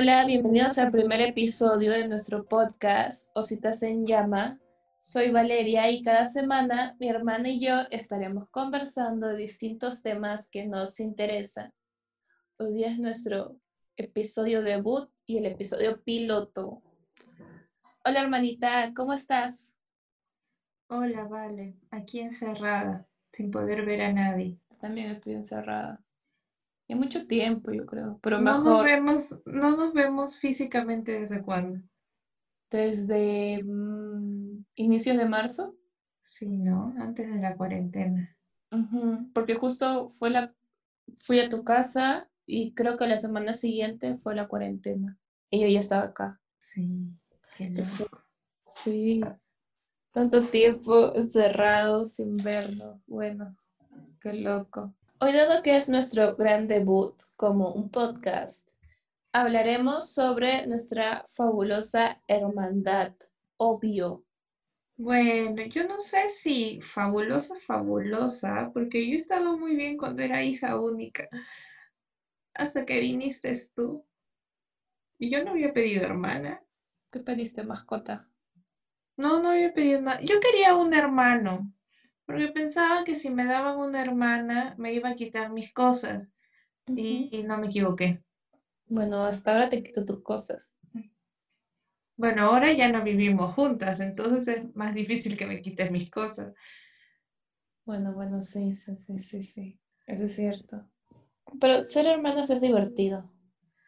Hola, bienvenidos al primer episodio de nuestro podcast Ositas en Llama. Soy Valeria y cada semana mi hermana y yo estaremos conversando de distintos temas que nos interesan. Hoy día es nuestro episodio debut y el episodio piloto. Hola hermanita, ¿cómo estás? Hola, Vale, aquí encerrada, sin poder ver a nadie. También estoy encerrada. Y mucho tiempo, yo creo, pero No nos mejor vemos, no nos vemos físicamente desde cuándo. desde mm, inicios de marzo. Sí, ¿no? Antes de la cuarentena. Ujú, Porque justo fue la, fui a tu casa y creo que la semana siguiente fue la cuarentena. Y yo ya estaba acá. Sí, qué loco. Sí, tanto tiempo encerrado sin vernos. Bueno, qué loco. Hoy, dado que es nuestro gran debut como un podcast, hablaremos sobre nuestra fabulosa hermandad, obvio. Bueno, yo no sé si fabulosa, fabulosa, porque yo estaba muy bien cuando era hija única, hasta que viniste tú. Y yo no había pedido hermana. ¿Qué pediste, mascota? No, no había pedido nada. Yo quería un hermano, porque pensaba que si me daban una hermana me iba a quitar mis cosas. Y, y no me equivoqué. Bueno, hasta ahora te quito tus cosas. Bueno, ahora ya no vivimos juntas, entonces es más difícil que me quites mis cosas. Bueno, bueno, sí, sí, sí, sí, sí. Eso es cierto. Pero ser hermanas es divertido.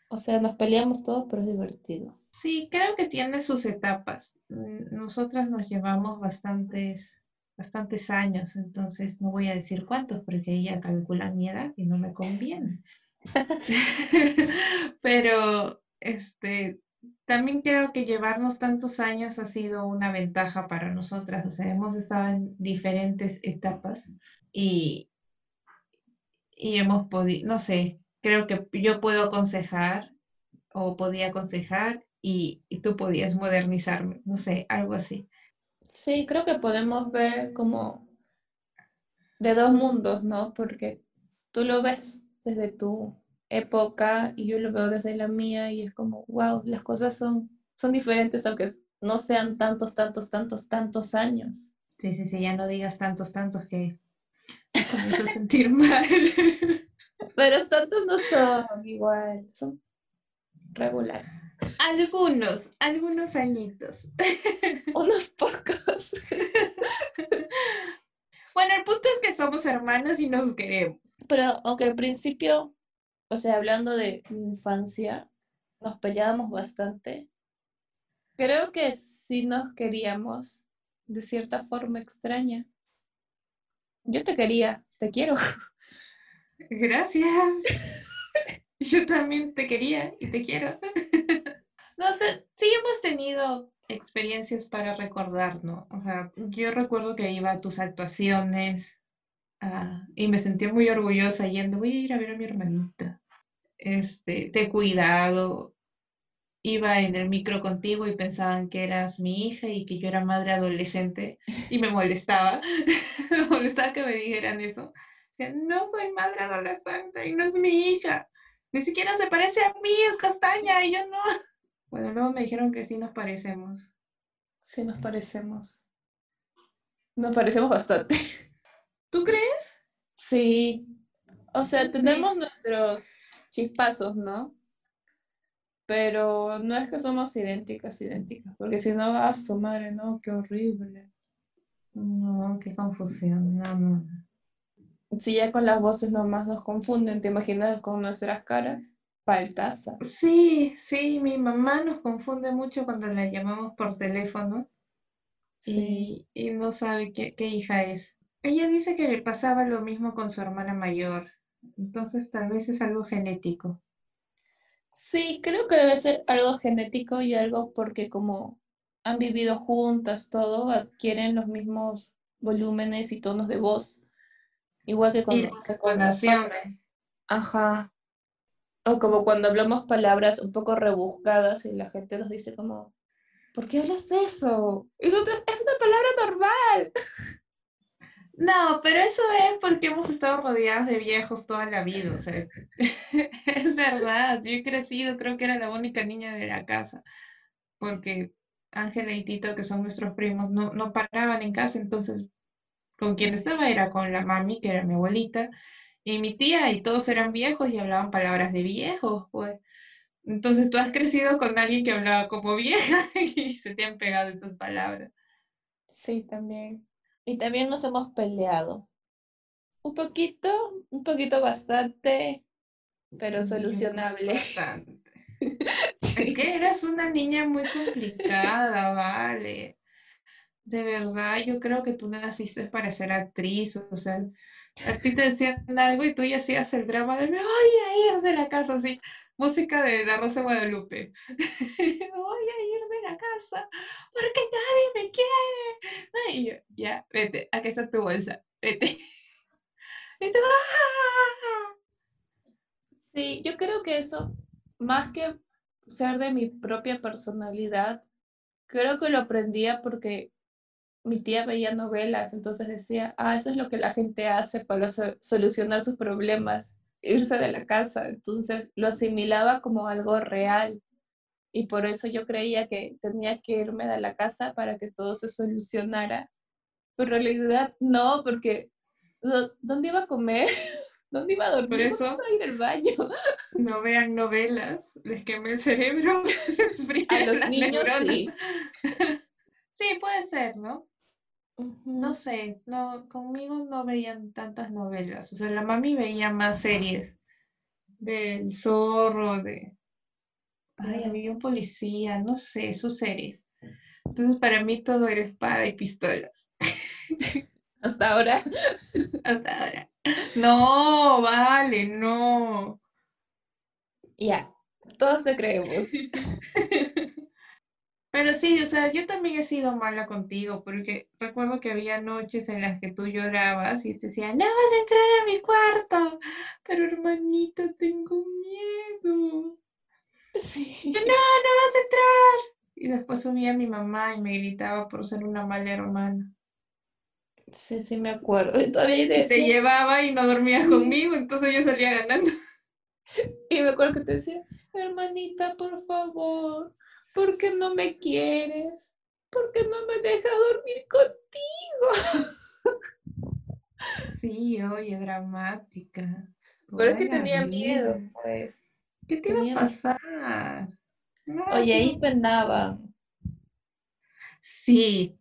O sea, nos peleamos todos, pero es divertido. Sí, creo que tiene sus etapas. Nosotras nos llevamos bastantes, bastantes años, entonces no voy a decir cuántos porque ella calcula mi edad y no me conviene. Pero este, también creo que llevarnos tantos años ha sido una ventaja para nosotras. O sea, hemos estado en diferentes etapas y, y hemos podido, no sé, creo que yo puedo aconsejar o podía aconsejar y, y tú podías modernizarme, no sé, algo así. Sí, creo que podemos ver como de dos mundos, ¿no? Porque tú lo ves desde tu época y yo lo veo desde la mía y es como, wow, las cosas son, son diferentes aunque no sean tantos, tantos, tantos, tantos años. Sí, sí, sí, ya no digas tantos, tantos que me comienzo a sentir mal. Pero tantos no son igual, son regulares. Algunos, algunos añitos. Unos pocos. Bueno, el punto es que somos hermanas y nos queremos. Pero aunque al principio, o sea, hablando de infancia, nos peleábamos bastante, creo que sí nos queríamos de cierta forma extraña. Yo te quería, te quiero. Gracias. Yo también te quería y te quiero. No sé, sí hemos tenido experiencias para recordar, ¿no? O sea, yo recuerdo que iba a tus actuaciones ah, y me sentí muy orgullosa yendo, voy a ir a ver a mi hermanita. Este, te he cuidado. Iba en el micro contigo y pensaban que eras mi hija y que yo era madre adolescente y me molestaba. Me molestaba que me dijeran eso. Decían, no soy madre adolescente y no es mi hija. Ni siquiera se parece a mí, es castaña y yo no. Bueno, luego me dijeron que sí nos parecemos. Sí nos parecemos. Nos parecemos bastante. ¿Tú crees? Sí. O sea, Sí. tenemos nuestros chispazos, ¿no? Pero no es que somos idénticas, idénticas, porque si no, a su madre, no, qué horrible. No, qué confusión. No, no. Si ya con las voces nomás nos confunden, ¿te imaginas con nuestras caras? Paltaza. Sí, sí, mi mamá nos confunde mucho cuando la llamamos por teléfono Sí. y, y no sabe qué, qué hija es. Ella dice que le pasaba lo mismo con su hermana mayor, entonces tal vez es algo genético. Sí, creo que debe ser algo genético y algo porque como han vivido juntas, todo, adquieren los mismos volúmenes y tonos de voz, igual que con, Y que con nosotras. entonaciones. Ajá. O como cuando hablamos palabras un poco rebuscadas y la gente nos dice como, ¿por qué hablas eso? Y nosotros, es una palabra normal. No, pero eso es porque hemos estado rodeadas de viejos toda la vida, o sea, es verdad, yo he crecido, creo que era la única niña de la casa, porque Ángela y Tito, que son nuestros primos, no, no paraban en casa, entonces con quien estaba era con la mami, que era mi abuelita, y mi tía, y todos eran viejos y hablaban palabras de viejos, pues. Entonces tú has crecido con alguien que hablaba como vieja y se te han pegado esas palabras. Sí, también. Y también nos hemos peleado. Un poquito, un poquito bastante, pero solucionable. Bastante. Es que eras una niña muy complicada, vale. De verdad, yo creo que tú naciste para ser actriz, o sea, a ti te decían algo y tú ya hacías el drama de voy a ir de la casa, así, música de La Rosa Guadalupe. voy a ir de la casa porque nadie me quiere. Y yo, ya, vete, aquí está tu bolsa, vete. Y ¡ah! Sí, yo creo que eso, más que ser de mi propia personalidad, creo que lo aprendía porque mi tía veía novelas, entonces decía, ah, eso es lo que la gente hace para solucionar sus problemas, irse de la casa. Entonces lo asimilaba como algo real. Y por eso yo creía que tenía que irme de la casa para que todo se solucionara. Pero en realidad no, porque ¿dónde iba a comer? ¿Dónde iba a dormir? Por eso, ¿Dónde iba a ir al baño? No vean novelas, les quemé el cerebro. a los niños sí. sí, puede ser, ¿no? No sé, no, conmigo no veían tantas novelas. O sea, la mami veía más series del zorro, de... Ay, había un policía, no sé, sus series. Entonces, para mí todo era espada y pistolas. Hasta ahora. Hasta ahora. No, vale, no. Ya, todos te creemos. Pero sí, o sea, yo también he sido mala contigo, porque recuerdo que había noches en las que tú llorabas y te decía, no vas a entrar a mi cuarto, pero hermanita, tengo miedo. Sí. no, no vas a entrar. Y después subía mi mamá y me gritaba por ser una mala hermana. Sí, sí, me acuerdo. Y todavía te, te llevaba y no dormías conmigo, entonces yo salía ganando. Y me acuerdo que te decía, hermanita, por favor, ¿Por qué no me quieres? ¿Por qué no me dejas dormir contigo? Sí, oye, dramática. Pero es que tenía miedo, pues. ¿Qué te iba a pasar? Oye, ahí penaban. Sí,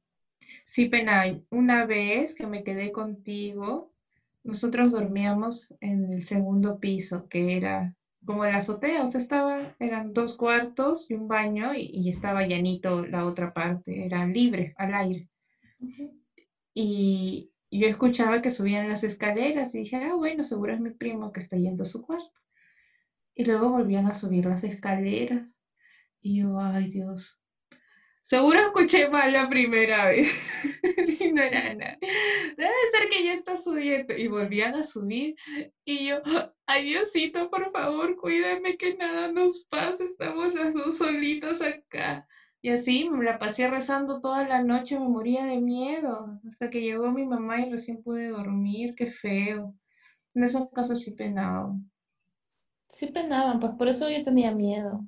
sí penaban. Una vez que me quedé contigo, nosotros dormíamos en el segundo piso, que era como la azotea, o sea, estaba, eran dos cuartos y un baño y, estaba llanito la otra parte, era libre, al aire. Y yo escuchaba que subían las escaleras y dije, ah, bueno, seguro es mi primo que está yendo a su cuarto. Y luego volvían a subir las escaleras. Y yo, ay Dios, Seguro escuché mal la primera vez. y no. Debe ser que ya está subiendo. Y volvían a subir. Y yo, ay Diosito, por favor, cuídame que nada nos pase. Estamos las dos solitos acá. Y así me la pasé rezando toda la noche, me moría de miedo. Hasta que llegó mi mamá y recién pude dormir. Qué feo. En esos casos sí penaban. Sí penaban, pues por eso yo tenía miedo.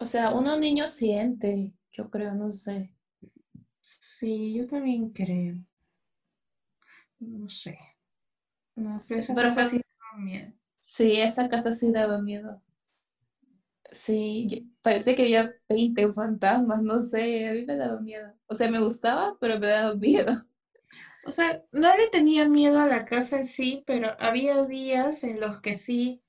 O sea, uno niño siente, yo creo, no sé. Sí, yo también creo. No sé. No sé. Pero fue... sí daba miedo. Sí, esa casa sí daba miedo. Sí, parece que había 20 fantasmas, no sé, a mí me daba miedo. O sea, me gustaba, pero me daba miedo. O sea, no le tenía miedo a la casa en sí, pero había días en los que sí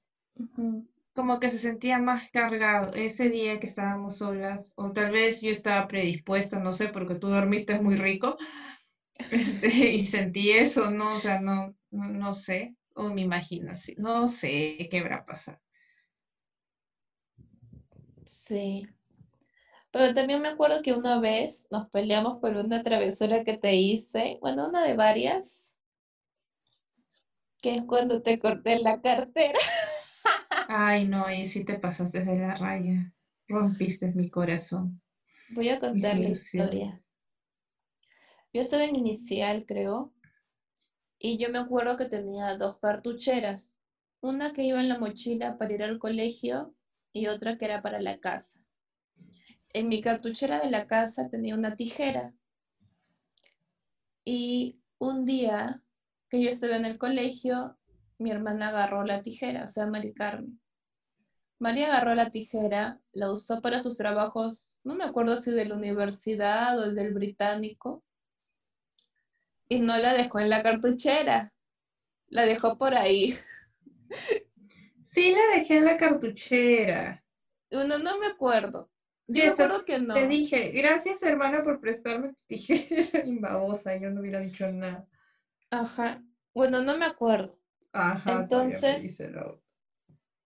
como que se sentía más cargado ese día que estábamos solas, o tal vez yo estaba predispuesta, no sé, porque tú dormiste muy rico, este, y sentí eso, ¿no? O sea, no, no, sé, o mi imaginación, no sé qué habrá pasado. Sí. Pero también me acuerdo que una vez nos peleamos por una travesura que te hice, bueno, una de varias, que es cuando te corté la cartera. Ay, no, y si te pasaste de la raya. Rompiste mi corazón. Voy a contar la historia. Yo estaba en inicial, creo, Y yo me acuerdo que tenía dos cartucheras, una que iba en la mochila para ir al colegio y otra que era para la casa. En mi cartuchera de la casa tenía una tijera. Y un día que yo estuve en el colegio, mi hermana agarró la tijera, o sea, Mari Carmen. María agarró la tijera, la usó para sus trabajos, no me acuerdo si de la universidad o el del británico, y no la dejó en la cartuchera, la dejó por ahí. Sí, la dejé en la cartuchera. No, no me acuerdo. Yo me acuerdo que no. Te dije, gracias hermana por prestarme tu tijera y babosa, yo no hubiera dicho nada. Ajá. Bueno, no me acuerdo. Ajá. Entonces,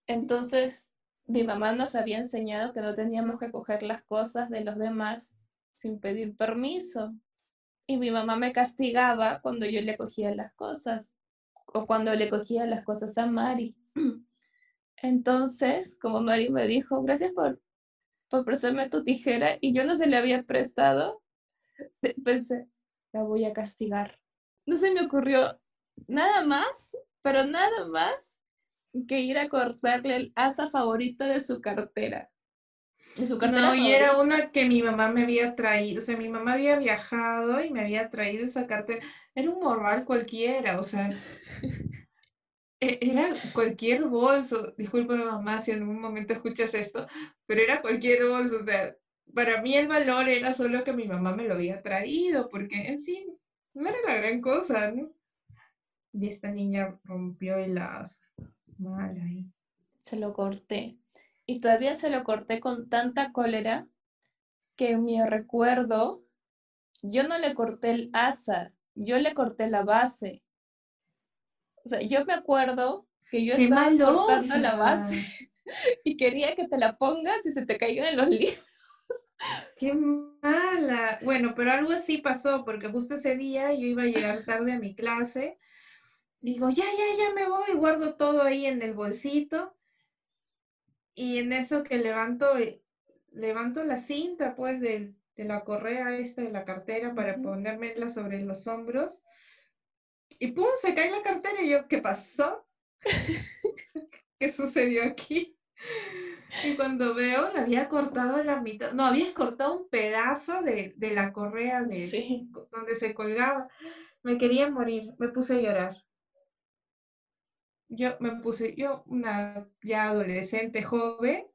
entonces mi mamá nos había enseñado que no teníamos que coger las cosas de los demás sin pedir permiso. Y mi mamá me castigaba cuando yo le cogía las cosas o cuando le cogía las cosas a Mari. Entonces, como Mari me dijo, gracias por, por prestarme tu tijera y yo no se le había prestado, pensé, la voy a castigar. No se me ocurrió nada más, pero nada más que ir a cortarle el asa favorita de su cartera. De su cartera no, y era una que mi mamá me había traído, o sea, mi mamá había viajado y me había traído esa cartera. Era un morral cualquiera, o sea, e-, era cualquier bolso, disculpa mamá si en un momento escuchas esto, pero era cualquier bolso, o sea, para mí el valor era solo que mi mamá me lo había traído, porque en sí no era la gran cosa, ¿no? Y esta niña rompió el as. Mal ahí. Se lo corté. Y todavía se lo corté con tanta cólera que mi recuerdo, yo no le corté el asa, yo le corté la base. O sea, yo me acuerdo que yo estaba cortando la base y quería que te la pongas y se te cayó en los libros. Qué mala. Bueno, pero algo así pasó, porque justo ese día yo iba a llegar tarde a mi clase. Digo, ya, ya, ya me voy, guardo todo ahí en el bolsito. Y en eso que levanto, eh, levanto la cinta, pues, de, la correa esta de la cartera para ponérmela sobre los hombros. Y pum, se cae la cartera y yo, ¿qué pasó? ¿Qué sucedió aquí? Y cuando veo, la había cortado la mitad, no, habías cortado un pedazo de, la correa de donde se colgaba. Me quería morir, me puse a llorar. Yo me puse, yo, una ya adolescente, joven,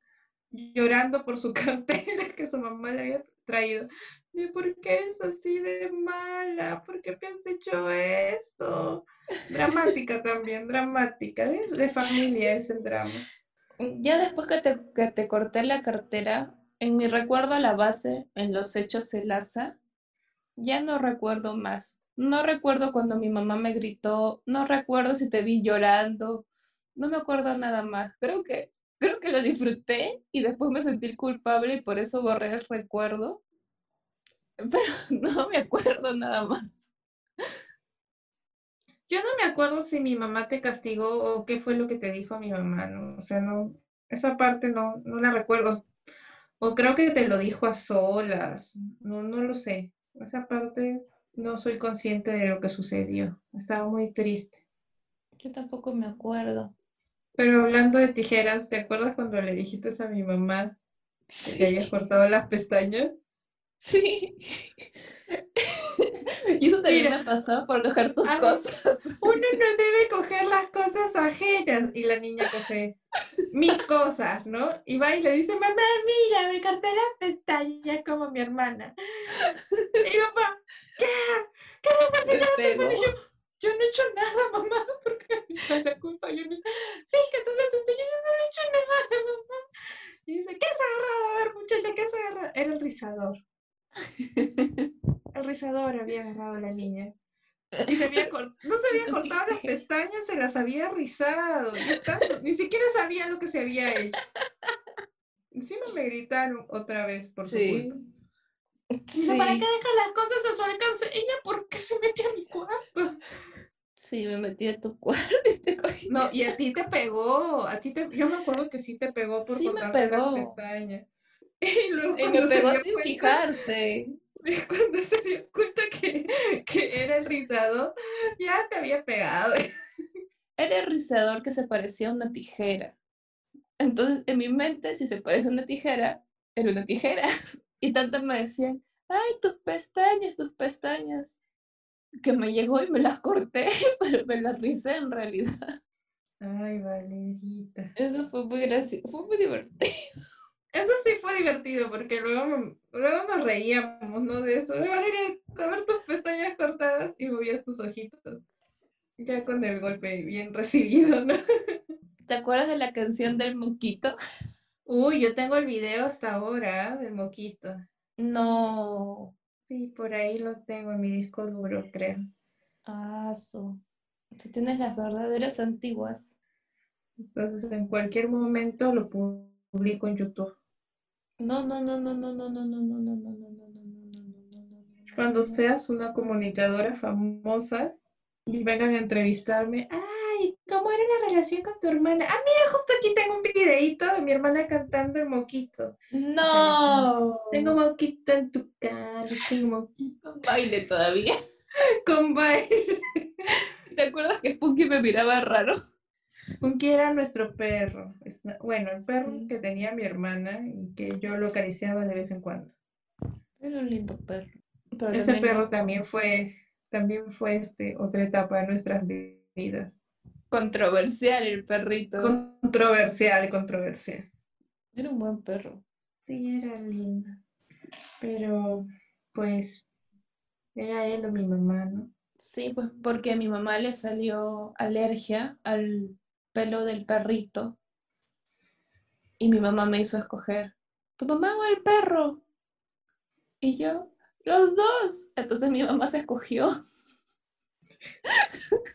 llorando por su cartera que su mamá le había traído. ¿Y por qué eres así de mala? ¿Por qué me has hecho esto? Dramática también, dramática. De familia es el drama. Ya después que te, que te corté la cartera, en mi recuerdo a la base, en los hechos se laza, ya no recuerdo más. No recuerdo cuando mi mamá me gritó, no recuerdo si te vi llorando, no me acuerdo nada más. Creo que creo que lo disfruté y después me sentí culpable y por eso borré el recuerdo. Pero no me acuerdo nada más. Yo no me acuerdo si mi mamá te castigó o qué fue lo que te dijo mi mamá, ¿no? O sea, no, esa parte no, no la recuerdo. O creo que te lo dijo a solas, no, no lo sé. Esa parte no soy consciente de lo que sucedió. Estaba muy triste. Yo tampoco me acuerdo. Pero hablando de tijeras, ¿te acuerdas cuando le dijiste a mi mamá que habías cortado las pestañas? Sí. Y eso también me pasó por coger tus cosas. Uno no debe coger las cosas ajenas. Y la niña coge mis cosas, ¿no? Y va y le dice, mamá, mira, me corté las pestañas como mi hermana. Y papá, ¿qué? ¿Qué vas a hacer? yo no he hecho nada, mamá, porque me echan la culpa. Yo no... Sí, que tú le enseñó, yo no he hecho nada, mamá. Y dice, ¿qué has agarrado? A ver, muchacha, ¿qué has agarrado? Era el rizador. El rizador había agarrado a la niña. Y se había no se había cortado las pestañas, se las había rizado. Ni siquiera sabía lo que se había hecho. Encima me gritaron otra vez por su culpa. Sí. ¿para qué deja las cosas a su alcance? Ella, ¿por qué se metió a mi cuarto? Sí, me metí a tu cuarto y te cogí. No, y a ti te pegó. A ti te, yo me acuerdo que sí te pegó por sí pegó. las pestañas. Y, luego y me pegó sin fijarse. Cuando se dio cuenta que, que era el rizado, ya te había pegado. Era el rizador que se parecía a una tijera. Entonces, en mi mente, si se parece a una tijera, era una tijera. Y tanto me decían, ay, tus pestañas, tus pestañas. Que me llegó y me las corté, pero me las rizé en realidad. Ay, Valerita. Eso fue muy gracioso, fue muy divertido. Eso sí fue divertido, porque luego, luego nos reíamos, ¿no? De eso. De Valeria, a ver tus pestañas cortadas y movías tus ojitos. Ya con el golpe bien recibido, ¿no? ¿Te acuerdas de la canción del moquito? Uy, yo tengo el video hasta ahora del moquito. No. Sí, por ahí lo tengo en mi disco duro, creo. Ah, eso. Tú tienes las verdaderas antiguas. Entonces, en cualquier momento lo publico en YouTube. No, no, no, no, no, no, no, no, no, no, no, no, no, no, no, no, no. Cuando seas una comunicadora famosa y vengan a entrevistarme, ay, ¿cómo era la relación con tu hermana? Ah, mira, justo aquí tengo un videito de mi hermana cantando el moquito. No. Tengo moquito en tu cara, tengo moquito. Con baile todavía. Con baile. ¿Te acuerdas que Spunky me miraba raro? Spunky era nuestro perro. Bueno, el perro que tenía mi hermana y que yo lo acariciaba de vez en cuando. Era un lindo perro. Ese perro también fue, también fue este, otra etapa de nuestras vidas. Controversial el perrito. Controversial, controversial. Era un buen perro. Sí, era lindo. Pero, pues, era él o mi mamá, ¿no? Sí, pues porque a mi mamá le salió alergia al pelo del perrito. Y mi mamá me hizo escoger, ¿tu mamá o el perro? Y yo, los dos. Entonces mi mamá se escogió.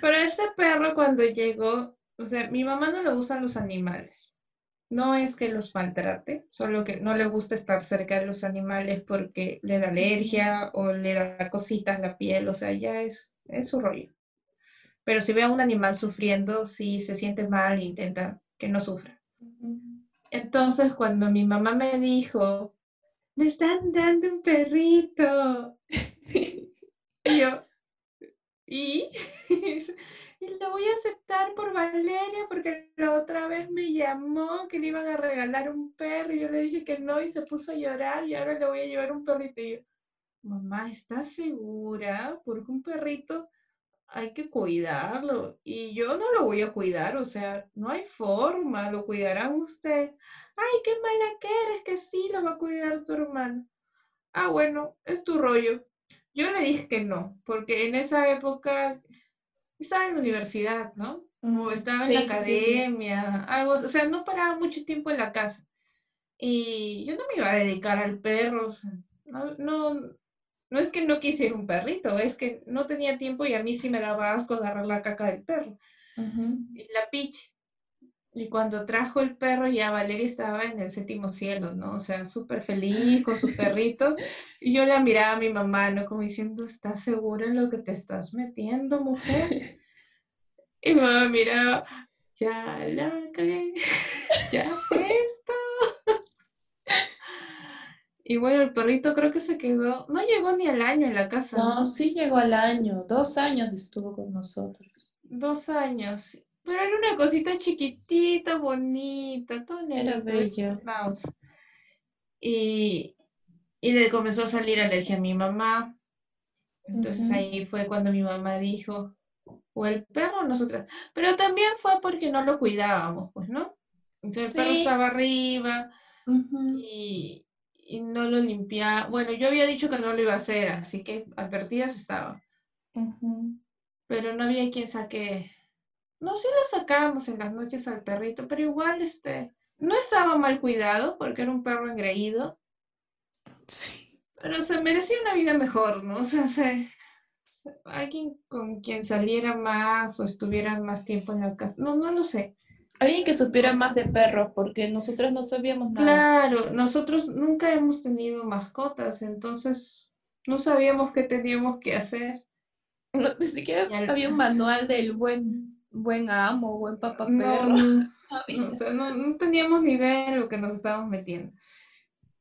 Pero este perro cuando llegó, o sea, mi mamá no le gustan los animales no es que los maltrate, solo que no le gusta estar cerca de los animales porque le da alergia o le da cositas la piel, o sea, ya es, es su rollo. Pero si ve a un animal sufriendo, si se siente mal, intenta que no sufra. Entonces, cuando mi mamá me dijo, me están dando un perrito, y yo, ¿y? y lo voy a aceptar por Valeria porque la otra vez me llamó que le iban a regalar un perro y yo le dije que no y se puso a llorar y ahora le voy a llevar un perrito. Y yo, mamá, ¿estás segura? Porque un perrito hay que cuidarlo y yo no lo voy a cuidar, o sea, no hay forma, lo cuidarán usted. Ay, qué mala que eres, que sí lo va a cuidar tu hermano. Ah, bueno, es tu rollo. Yo le dije que no, porque en esa época estaba en la universidad, ¿no? O estaba en la academia, algo, o sea, no paraba mucho tiempo en la casa. Y yo no me iba a dedicar al perro, no, no, no es que no quisiera un perrito, es que no tenía tiempo y a mí sí me daba asco agarrar la caca del perro. Y la piche. Y cuando trajo el perro, ya Valeria estaba en el séptimo cielo, ¿no? O sea, súper feliz con su perrito. Y yo la miraba a mi mamá, ¿no? Como diciendo, ¿estás segura en lo que te estás metiendo, mujer? Y mi mamá miraba, ya la cagué, ya esto. Y bueno, el perrito creo que se quedó, no llegó ni al año en la casa. No, sí llegó al año, dos años estuvo con nosotros. Dos años. Pero era una cosita chiquitita, bonita, todo Era bello. Y, y le comenzó a salir alergia a mi mamá. Entonces ahí fue cuando mi mamá dijo, o el perro o nosotras. Pero también fue porque no lo cuidábamos, pues, ¿no? Entonces el perro estaba arriba y, y, no lo limpiaba. Bueno, yo había dicho que no lo iba a hacer, así que advertidas estaba. Pero no había quien saque no, sí lo sacábamos en las noches al perrito, pero igual este, no estaba mal cuidado porque era un perro engreído. Sí. Pero se merecía una vida mejor, ¿no? O sea, se, alguien con quien saliera más o estuviera más tiempo en la casa. No, no lo sé. Alguien que supiera más de perros, porque nosotros no sabíamos nada. Claro, nosotros nunca hemos tenido mascotas, entonces no sabíamos qué teníamos que hacer. No, ni siquiera había un manual del buen buen amo, buen papá perro. No, o sea, no, teníamos ni idea de lo que nos estábamos metiendo.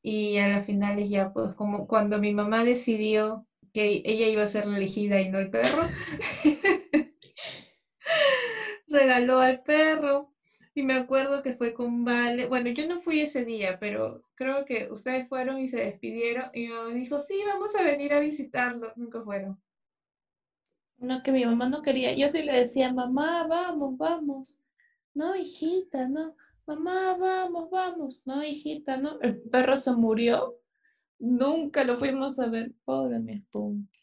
Y a la final ya, pues, como cuando mi mamá decidió que ella iba a ser la elegida y no el perro. Regaló al perro y me acuerdo que fue con Vale. Bueno, yo no fui ese día, pero creo que ustedes fueron y se despidieron y me dijo, sí, vamos a venir a visitarlo. Nunca fueron. No, que mi mamá no quería. Yo sí le decía, mamá, vamos, vamos. No, hijita, no. Mamá, vamos, vamos. No, hijita, no. El perro se murió. Nunca lo fuimos a ver. Pobre mi Spunky.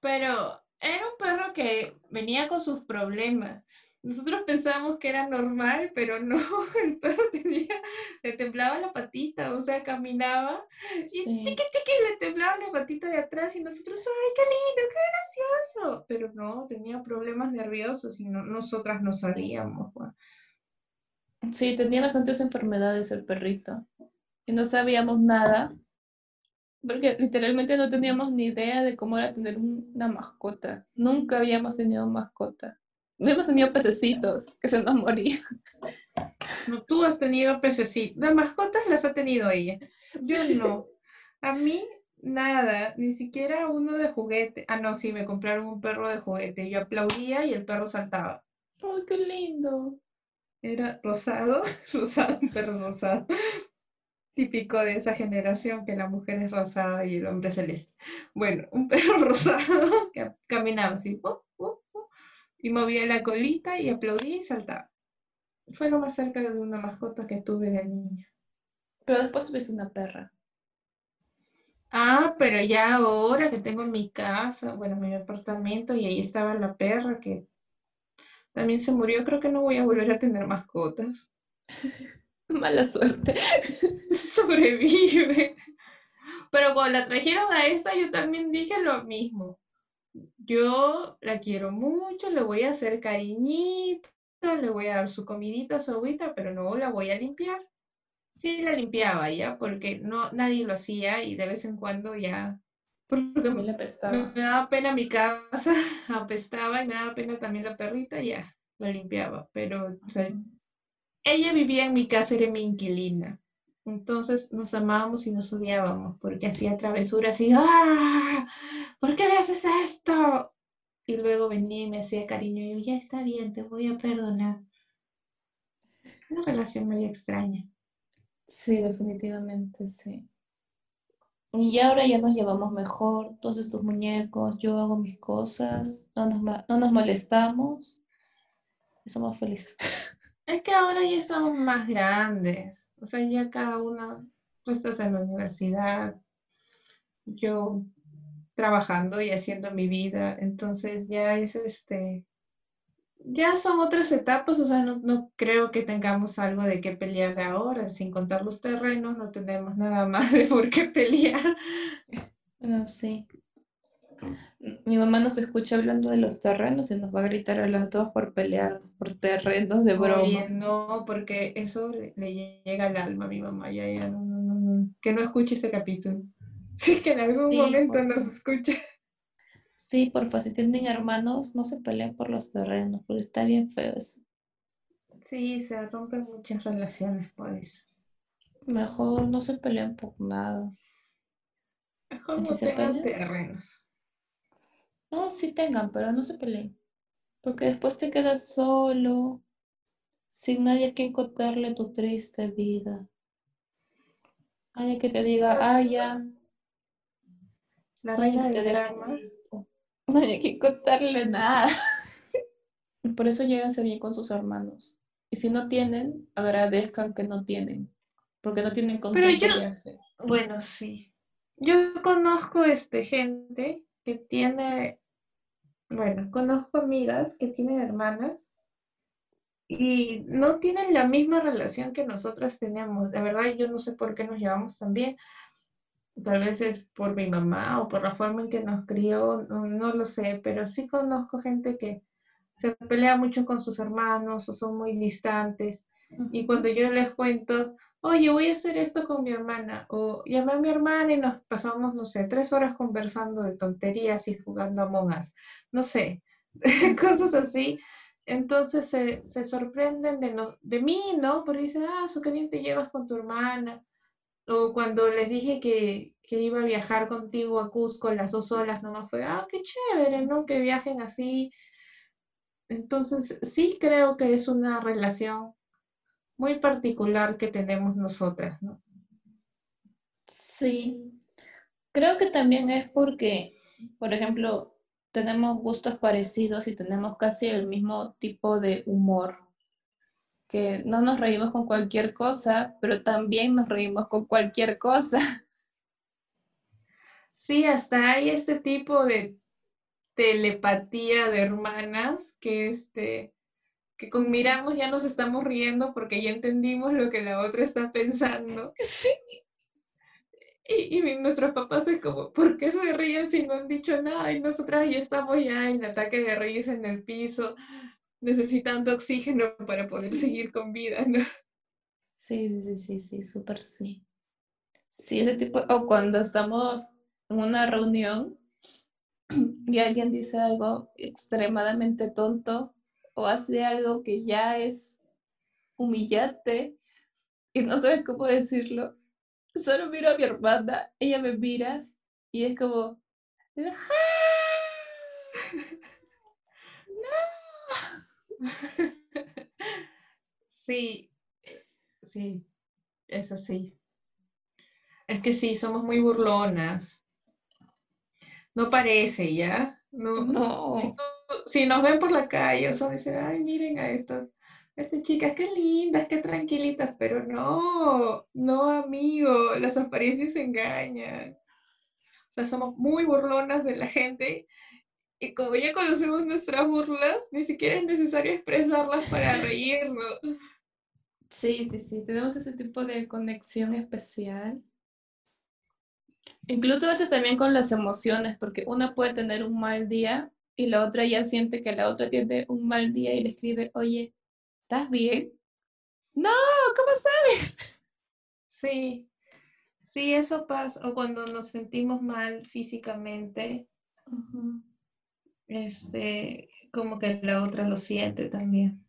Pero era un perro que venía con sus problemas. Nosotros pensábamos que era normal, pero no, el perro tenía, le temblaba la patita, o sea, caminaba y tiqui, tiqui, le temblaba la patita de atrás y nosotros, ¡ay, qué lindo, qué gracioso! Pero no, tenía problemas nerviosos y nosotras no sabíamos. Sí, tenía bastantes enfermedades el perrito y no sabíamos nada, porque literalmente no teníamos ni idea de cómo era tener una mascota. Nunca habíamos tenido mascota. Hemos tenido pececitos que se nos morían. No, tú has tenido pececitos. Las mascotas las ha tenido ella. Yo no. A mí, nada. Ni siquiera uno de juguete. Ah, no, sí, me compraron un perro de juguete. Yo aplaudía y el perro saltaba. ¡Ay, qué lindo! Era rosado, rosado, un perro rosado. Típico de esa generación que la mujer es rosada y el hombre celeste. Bueno, un perro rosado que caminaba así y movía la colita y aplaudía y saltaba. Fue lo más cerca de una mascota que tuve de niña. Pero después tuviste una perra. Ah, pero ya ahora que tengo mi casa, bueno, mi apartamento y ahí estaba la perra que también se murió, creo que no voy a volver a tener mascotas. Mala suerte. Sobrevive. Pero cuando la trajeron a esta, yo también dije lo mismo yo la quiero mucho, le voy a hacer cariñito, le voy a dar su comidita, su agüita, pero no la voy a limpiar. Sí, la limpiaba ya, porque no, nadie lo hacía y de vez en cuando ya, porque me, me, daba pena mi casa, apestaba y me daba pena también la perrita, ya, la limpiaba, pero ella vivía en mi casa, era mi inquilina. Entonces nos amábamos y nos odiábamos porque hacía travesuras y ¡ah! ¿Por qué me haces esto? Y luego venía y me hacía cariño y yo, ya está bien, te voy a perdonar. Una relación muy extraña. Sí, definitivamente, sí. Y ahora ya nos llevamos mejor, todos estos muñecos, yo hago mis cosas, no nos, no nos molestamos y somos felices. Es que ahora ya estamos más grandes. O sea, ya cada una, tú estás en la universidad, yo trabajando y haciendo mi vida, entonces ya es este, ya son otras etapas, o sea, no, creo que tengamos algo de qué pelear ahora, sin contar los terrenos, no tenemos nada más de por qué pelear. No, sí. Mi mamá nos escucha hablando de los terrenos y nos va a gritar a las dos por pelear por terrenos de broma. no, porque eso le, llega al alma a mi mamá. Ya, ya, no, no, no, que no escuche este capítulo. Sí, que en algún momento nos escuche. Sí, porfa, si tienen hermanos, no se peleen por los terrenos, porque está bien feo eso. Sí, se rompen muchas relaciones por eso. Mejor no se peleen por nada. Mejor no se tengan terrenos. No, sí tengan, pero no se peleen. Porque después te quedas solo, sin nadie a quien contarle tu triste vida. Nadie que te diga, ah, ya. La reina de Nadie a quien contarle nada. Por eso llévense bien con sus hermanos. Y si no tienen, agradezcan que no tienen. Porque no tienen con qué Bueno, sí. Yo conozco este gente que tiene bueno, conozco amigas que tienen hermanas y no tienen la misma relación que nosotras tenemos. La verdad, yo no sé por qué nos llevamos tan bien. Tal vez es por mi mamá o por la forma en que nos crió, no, lo sé, pero sí conozco gente que se pelea mucho con sus hermanos o son muy distantes. Y cuando yo les cuento, oye, voy a hacer esto con mi hermana, o llamé a mi hermana y nos pasamos, no sé, tres horas conversando de tonterías y jugando a monjas, no sé, cosas así. Entonces se, sorprenden de, no, de mí, ¿no? Porque dicen, ah, eso qué bien te llevas con tu hermana. O cuando les dije que, que iba a viajar contigo a Cusco las dos olas, nomás fue, ah, qué chévere, ¿no? Que viajen así. Entonces, sí creo que es una relación muy particular que tenemos nosotras, ¿no? Sí, creo que también es porque, por ejemplo, tenemos gustos parecidos y tenemos casi el mismo tipo de humor, que no nos reímos con cualquier cosa, pero también nos reímos con cualquier cosa. Sí, hasta hay este tipo de telepatía de hermanas que este que con miramos ya nos estamos riendo porque ya entendimos lo que la otra está pensando. Y, y, nuestros papás es como, ¿por qué se ríen si no han dicho nada? Y nosotras ya estamos ya en ataque de risa en el piso, necesitando oxígeno para poder seguir con vida, ¿no? Sí, sí, sí, sí, súper sí. Sí, ese tipo, o cuando estamos en una reunión y alguien dice algo extremadamente tonto o hace algo que ya es humillante y no sabes cómo decirlo, solo miro a mi hermana, ella me mira y es como, ¡No! Sí, sí, es así. Es que sí, somos muy burlonas. No parece, ¿ya? No. no. Si, nos ven por la calle, o sea, dicen, ay, miren a estas, estas chicas, qué lindas, qué tranquilitas, pero no, no, amigo, las apariencias engañan. O sea, somos muy burlonas de la gente y como ya conocemos nuestras burlas, ni siquiera es necesario expresarlas para reírnos. Sí, sí, sí, tenemos ese tipo de conexión especial. Incluso a veces también con las emociones, porque una puede tener un mal día y la otra ya siente que la otra tiene un mal día y le escribe, oye, ¿estás bien? No, ¿cómo sabes? Sí, sí, eso pasa. O cuando nos sentimos mal físicamente, este, como que la otra lo siente también.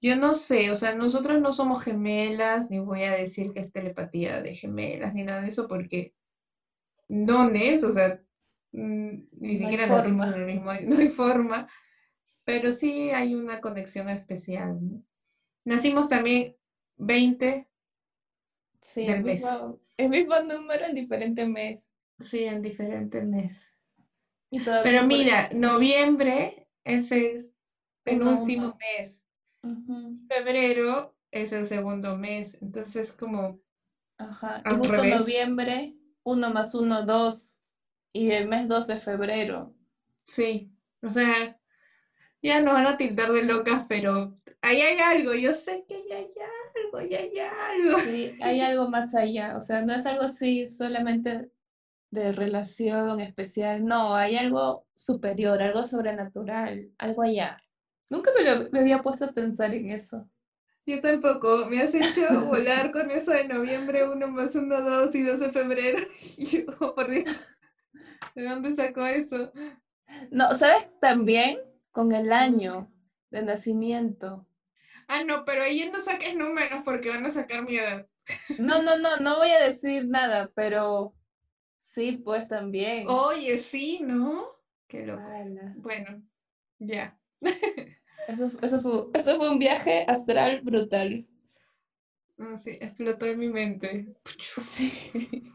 Yo no sé, o sea, nosotros no somos gemelas, ni voy a decir que es telepatía de gemelas, ni nada de eso, porque dones, o sea, ni siquiera nacimos en el mismo, no hay forma, pero sí hay una conexión especial. Nacimos también 20 sí, el mismo, el mismo número en diferente mes. Sí, en diferente mes. pero mira, noviembre es el penúltimo mes. Febrero es el segundo mes, entonces como... Ajá, y justo noviembre 1 más 1, 2, y el mes 12 de febrero. Sí, o sea, ya nos van a tildar de locas, pero ahí hay algo, yo sé que ahí hay algo, ahí hay algo. Sí, hay algo más allá, o sea, no es algo así solamente de relación especial, no, hay algo superior, algo sobrenatural, algo allá. Nunca me, lo, me había puesto a pensar en eso. Yo tampoco, me has hecho volar con eso de noviembre 1 más 1, 2 y 12 de febrero. Y yo, oh, por Dios, ¿de dónde sacó eso? No, ¿sabes? También con el año de nacimiento. Ah, no, pero ahí no saques números porque van a sacar mi edad. No, no, no, no voy a decir nada, pero sí, pues también. Oye, sí, ¿no? Qué loco. Bueno, ya. Eso, fue, un viaje astral brutal. Ah, sí, explotó en mi mente. Sí.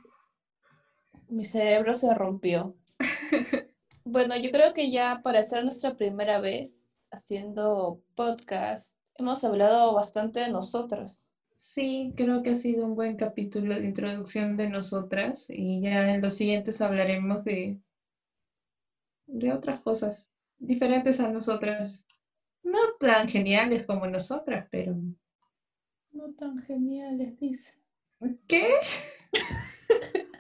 Mi cerebro se rompió. Bueno, yo creo que ya para ser nuestra primera vez haciendo podcast, hemos hablado bastante de nosotras. Sí, creo que ha sido un buen capítulo de introducción de nosotras y ya en los siguientes hablaremos de, de otras cosas diferentes a nosotras. No tan geniales como nosotras, pero... No tan geniales, dice. ¿Qué?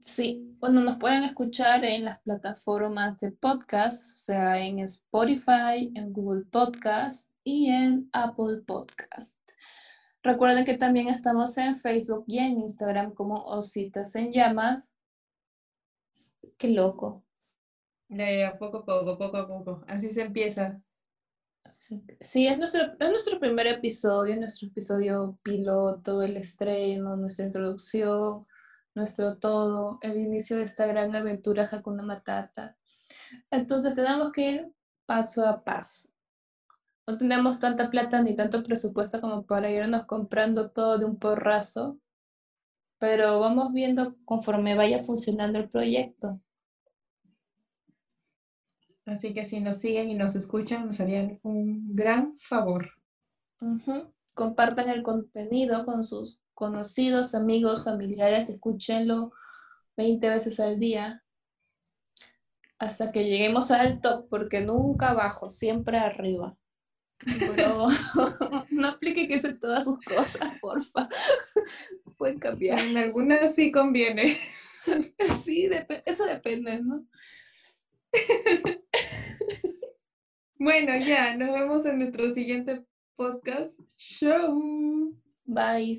sí, bueno, nos pueden escuchar en las plataformas de podcast, o sea, en Spotify, en Google Podcast y en Apple Podcast. Recuerden que también estamos en Facebook y en Instagram como Ositas en Llamas. Qué loco. Ya, ya, poco a poco, poco a poco. Así se empieza. Sí, es nuestro, es nuestro primer episodio, nuestro episodio piloto, el estreno, nuestra introducción, nuestro todo, el inicio de esta gran aventura Hakuna Matata. Entonces tenemos que ir paso a paso. No tenemos tanta plata ni tanto presupuesto como para irnos comprando todo de un porrazo, pero vamos viendo conforme vaya funcionando el proyecto. Así que si nos siguen y nos escuchan, nos harían un gran favor. Compartan el contenido con sus conocidos, amigos, familiares, escúchenlo 20 veces al día hasta que lleguemos al top, porque nunca abajo, siempre arriba. Pero no aplique que sea todas sus cosas, porfa. Pueden cambiar. En algunas sí conviene. Sí, eso depende, ¿no? Bueno, ya, nos vemos en nuestro siguiente podcast show. Bye.